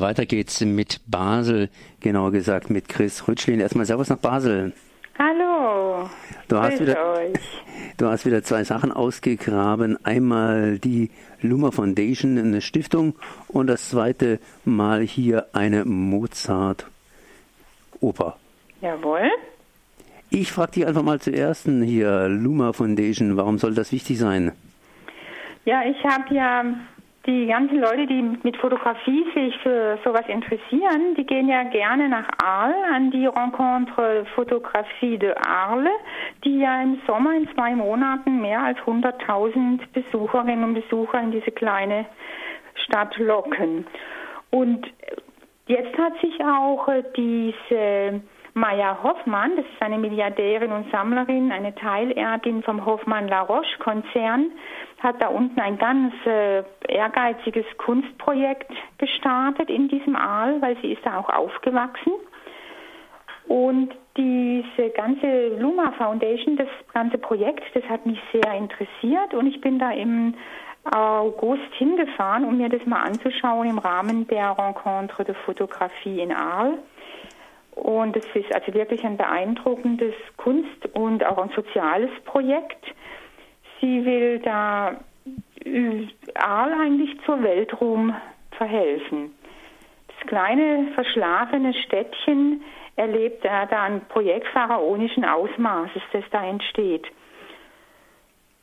Weiter geht's mit Basel, genauer gesagt mit Chris Rütschlin. Erstmal Servus nach Basel. Hallo. Du hast, wieder, euch. du hast wieder zwei Sachen ausgegraben. Einmal die Luma Foundation, eine Stiftung, und das zweite Mal hier eine Mozart-Oper. Jawohl. Ich frage dich einfach mal zuerst hier, Luma Foundation, warum soll das wichtig sein? Ja, ich habe ja die ganzen Leute, die mit Fotografie sich für sowas interessieren, die gehen ja gerne nach Arles an die Rencontre Photographie de Arles, die ja im Sommer in zwei Monaten mehr als 100.000 Besucherinnen und Besucher in diese kleine Stadt locken. Und jetzt hat sich auch diese Maya Hoffmann, das ist eine Milliardärin und Sammlerin, eine Teilerbin vom Hoffmann La Roche Konzern, hat da unten ein ganz äh, ehrgeiziges Kunstprojekt gestartet in diesem Aal, weil sie ist da auch aufgewachsen. Und diese ganze Luma Foundation, das ganze Projekt, das hat mich sehr interessiert und ich bin da im August hingefahren, um mir das mal anzuschauen im Rahmen der Rencontre de Fotografie in Aal. Und es ist also wirklich ein beeindruckendes Kunst- und auch ein soziales Projekt. Sie will da Aal eigentlich zur Weltruhm verhelfen. Das kleine verschlafene Städtchen erlebt da ein Projekt pharaonischen Ausmaßes, das da entsteht.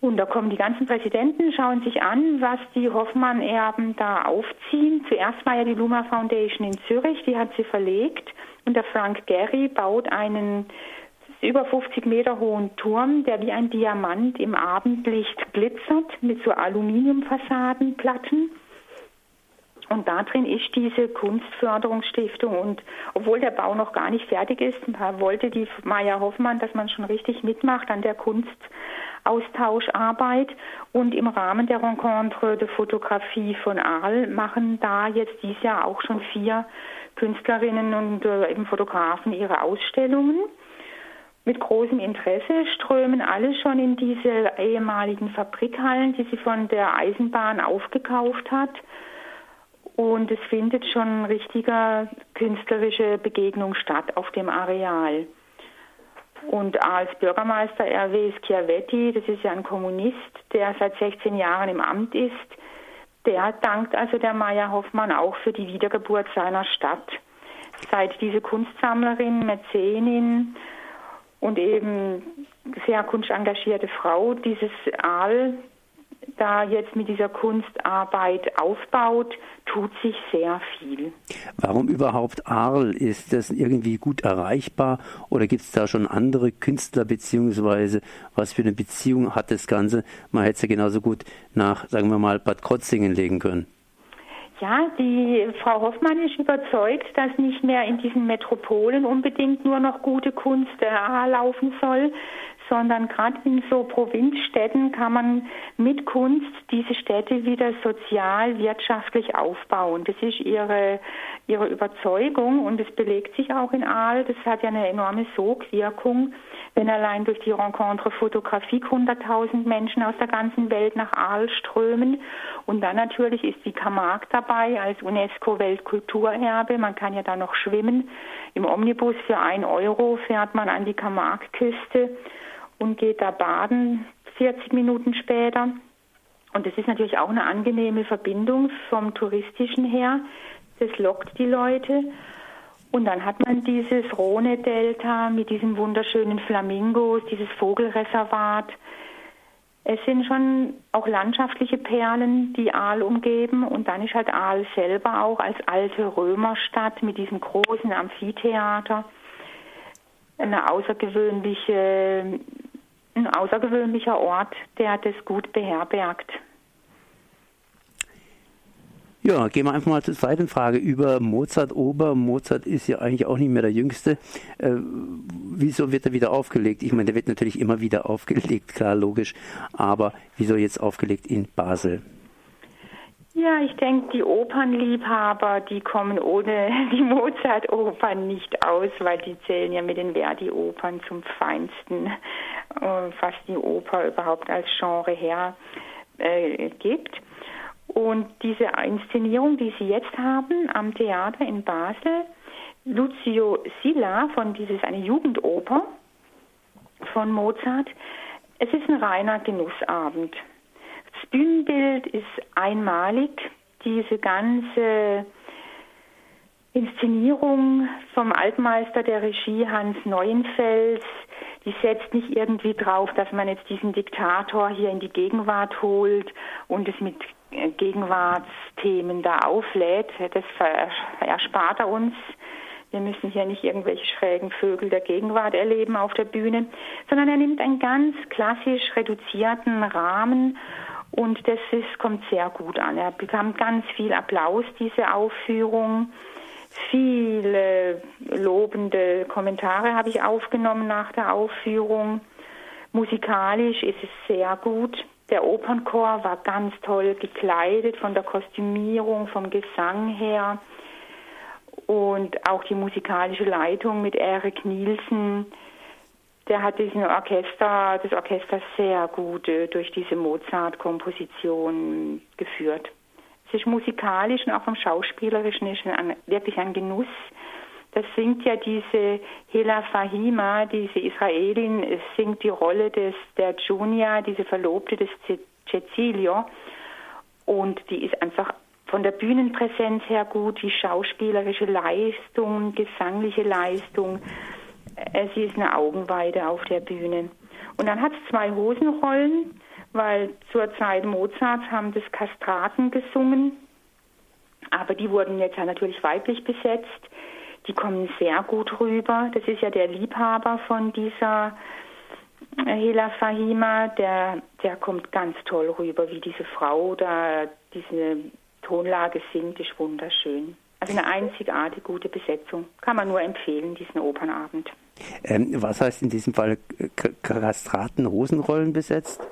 Und da kommen die ganzen Präsidenten, schauen sich an, was die Hoffmann-Erben da aufziehen. Zuerst war ja die Luma Foundation in Zürich, die hat sie verlegt. Und der Frank Gehry baut einen über 50 Meter hohen Turm, der wie ein Diamant im Abendlicht glitzert mit so Aluminiumfassadenplatten. Und da drin ist diese Kunstförderungsstiftung. Und obwohl der Bau noch gar nicht fertig ist, wollte die Maya Hoffmann, dass man schon richtig mitmacht an der Kunstaustauscharbeit. Und im Rahmen der Rencontre de Fotografie von Arles machen da jetzt dieses Jahr auch schon vier Künstlerinnen und äh, eben Fotografen ihre Ausstellungen. Mit großem Interesse strömen alle schon in diese ehemaligen Fabrikhallen, die sie von der Eisenbahn aufgekauft hat. Und es findet schon richtiger künstlerische Begegnung statt auf dem Areal. Und als Bürgermeister R.W. Schiavetti, das ist ja ein Kommunist, der seit 16 Jahren im Amt ist, der dankt also der Maya Hoffmann auch für die Wiedergeburt seiner Stadt. Seit diese Kunstsammlerin, Mäzenin und eben sehr kunstengagierte Frau dieses Aal da jetzt mit dieser Kunstarbeit aufbaut, tut sich sehr viel. Warum überhaupt Arl? Ist das irgendwie gut erreichbar oder gibt es da schon andere Künstler beziehungsweise was für eine Beziehung hat das Ganze? Man hätte es ja genauso gut nach, sagen wir mal, Bad Krotzingen legen können. Ja, die Frau Hoffmann ist überzeugt, dass nicht mehr in diesen Metropolen unbedingt nur noch gute Kunst äh, laufen soll, sondern gerade in so Provinzstädten kann man mit Kunst diese Städte wieder sozial, wirtschaftlich aufbauen. Das ist ihre, ihre Überzeugung und es belegt sich auch in Aal. Das hat ja eine enorme Sogwirkung, wenn allein durch die Rencontre Fotografie 100.000 Menschen aus der ganzen Welt nach Aal strömen. Und dann natürlich ist die Camargue dabei als UNESCO-Weltkulturerbe. Man kann ja da noch schwimmen. Im Omnibus für ein Euro fährt man an die Camargue-Küste und geht da baden 40 Minuten später. Und das ist natürlich auch eine angenehme Verbindung vom touristischen her. Das lockt die Leute. Und dann hat man dieses Rhone-Delta mit diesen wunderschönen Flamingos, dieses Vogelreservat. Es sind schon auch landschaftliche Perlen, die Aal umgeben. Und dann ist halt Aal selber auch als alte Römerstadt mit diesem großen Amphitheater eine außergewöhnliche ein außergewöhnlicher Ort, der das gut beherbergt. Ja, gehen wir einfach mal zur zweiten Frage über Mozart Ober. Mozart ist ja eigentlich auch nicht mehr der Jüngste. Äh, wieso wird er wieder aufgelegt? Ich meine, der wird natürlich immer wieder aufgelegt, klar, logisch. Aber wieso jetzt aufgelegt in Basel? Ja, ich denke, die Opernliebhaber, die kommen ohne die Mozart-Opern nicht aus, weil die zählen ja mit den Verdi-Opern zum Feinsten, äh, was die Oper überhaupt als Genre her äh, gibt. Und diese Inszenierung, die Sie jetzt haben am Theater in Basel, Lucio Silla von dieses eine Jugendoper von Mozart, es ist ein reiner Genussabend. Bühnenbild ist einmalig. Diese ganze Inszenierung vom Altmeister der Regie Hans Neuenfels, die setzt nicht irgendwie drauf, dass man jetzt diesen Diktator hier in die Gegenwart holt und es mit äh, Gegenwartsthemen da auflädt. Das erspart er uns. Wir müssen hier nicht irgendwelche schrägen Vögel der Gegenwart erleben auf der Bühne, sondern er nimmt einen ganz klassisch reduzierten Rahmen und das ist, kommt sehr gut an. Er bekam ganz viel Applaus, diese Aufführung. Viele lobende Kommentare habe ich aufgenommen nach der Aufführung. Musikalisch ist es sehr gut. Der Opernchor war ganz toll gekleidet von der Kostümierung, vom Gesang her. Und auch die musikalische Leitung mit Erik Nielsen, der hat diesen Orchester, das Orchester sehr gut äh, durch diese Mozart-Komposition geführt. Es ist musikalisch und auch vom Schauspielerischen ist ein, wirklich ein Genuss. Das singt ja diese Hela Fahima, diese Israelin, singt die Rolle des, der Junia, diese Verlobte des Cecilio. Und die ist einfach von der Bühnenpräsenz her gut, die schauspielerische Leistung, gesangliche Leistung. Äh, sie ist eine Augenweide auf der Bühne. Und dann hat es zwei Hosenrollen weil zur Zeit Mozarts haben das Kastraten gesungen, aber die wurden jetzt ja natürlich weiblich besetzt. Die kommen sehr gut rüber. Das ist ja der Liebhaber von dieser Hela Fahima, der, der kommt ganz toll rüber, wie diese Frau da diese Tonlage singt, ist wunderschön. Also eine einzigartige gute Besetzung. Kann man nur empfehlen, diesen Opernabend. Ähm, was heißt in diesem Fall Kastraten Hosenrollen besetzt?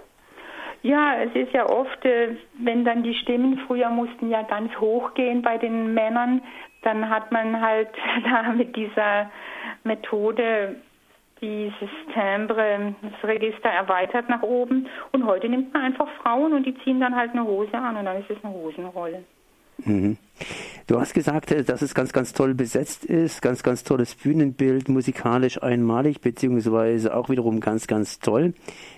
Ja, es ist ja oft, äh, wenn dann die Stimmen früher mussten ja ganz hoch gehen bei den Männern, dann hat man halt da mit dieser Methode dieses Timbre, das Register erweitert nach oben. Und heute nimmt man einfach Frauen und die ziehen dann halt eine Hose an und dann ist es eine Hosenrolle. Mhm. Du hast gesagt, äh, dass es ganz, ganz toll besetzt ist, ganz, ganz tolles Bühnenbild, musikalisch einmalig, beziehungsweise auch wiederum ganz, ganz toll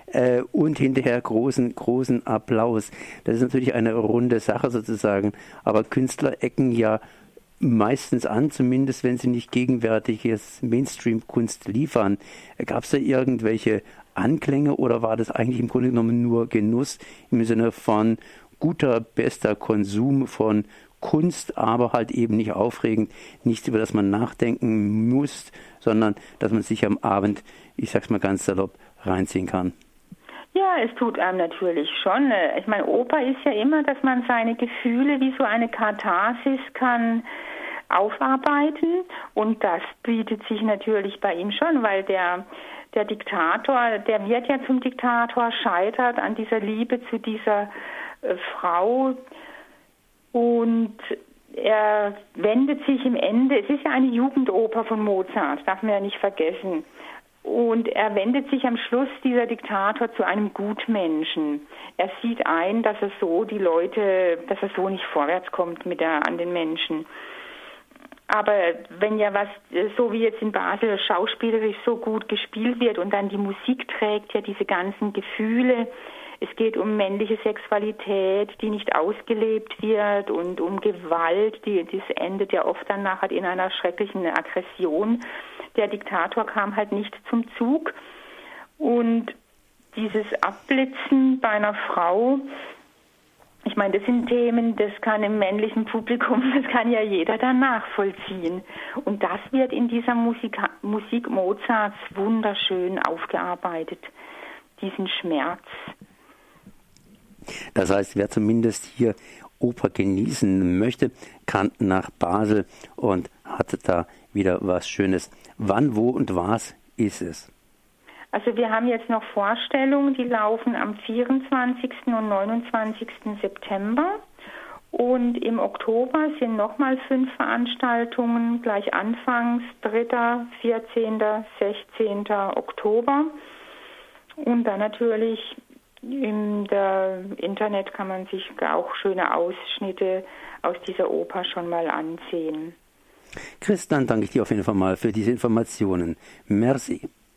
äh, und hinterher großen, großen Applaus. Das ist natürlich eine runde Sache sozusagen, aber Künstler ecken ja meistens an, zumindest wenn sie nicht gegenwärtiges Mainstream-Kunst liefern. Gab es da irgendwelche Anklänge oder war das eigentlich im Grunde genommen nur Genuss im Sinne von guter, bester Konsum von Kunst, aber halt eben nicht aufregend, nichts, über das man nachdenken muss, sondern dass man sich am Abend, ich sag's mal ganz salopp, reinziehen kann. Ja, es tut einem natürlich schon. Ich meine, Oper ist ja immer, dass man seine Gefühle wie so eine Katharsis kann aufarbeiten und das bietet sich natürlich bei ihm schon, weil der der Diktator, der wird ja zum Diktator, scheitert an dieser Liebe zu dieser äh, Frau und er wendet sich im Ende, es ist ja eine Jugendoper von Mozart, darf man ja nicht vergessen. Und er wendet sich am Schluss, dieser Diktator, zu einem Gutmenschen. Er sieht ein, dass er so die Leute, dass er so nicht vorwärts kommt mit der, an den Menschen. Aber wenn ja was, so wie jetzt in Basel schauspielerisch so gut gespielt wird und dann die Musik trägt ja diese ganzen Gefühle, es geht um männliche Sexualität, die nicht ausgelebt wird und um Gewalt, die, das endet ja oft dann nachher in einer schrecklichen Aggression der Diktator kam halt nicht zum Zug. Und dieses Abblitzen bei einer Frau, ich meine, das sind Themen, das kann im männlichen Publikum, das kann ja jeder dann nachvollziehen. Und das wird in dieser Musik, Musik Mozarts wunderschön aufgearbeitet, diesen Schmerz. Das heißt, wer zumindest hier Oper genießen möchte, kann nach Basel und hat da wieder was Schönes. Wann, wo und was ist es? Also wir haben jetzt noch Vorstellungen, die laufen am 24. und 29. September. Und im Oktober sind nochmal fünf Veranstaltungen, gleich anfangs 3., 14., 16. Oktober. Und dann natürlich Im Internet kann man sich auch schöne Ausschnitte aus dieser Oper schon mal ansehen. Chris, dann danke ich dir auf jeden Fall mal für diese Informationen. Merci.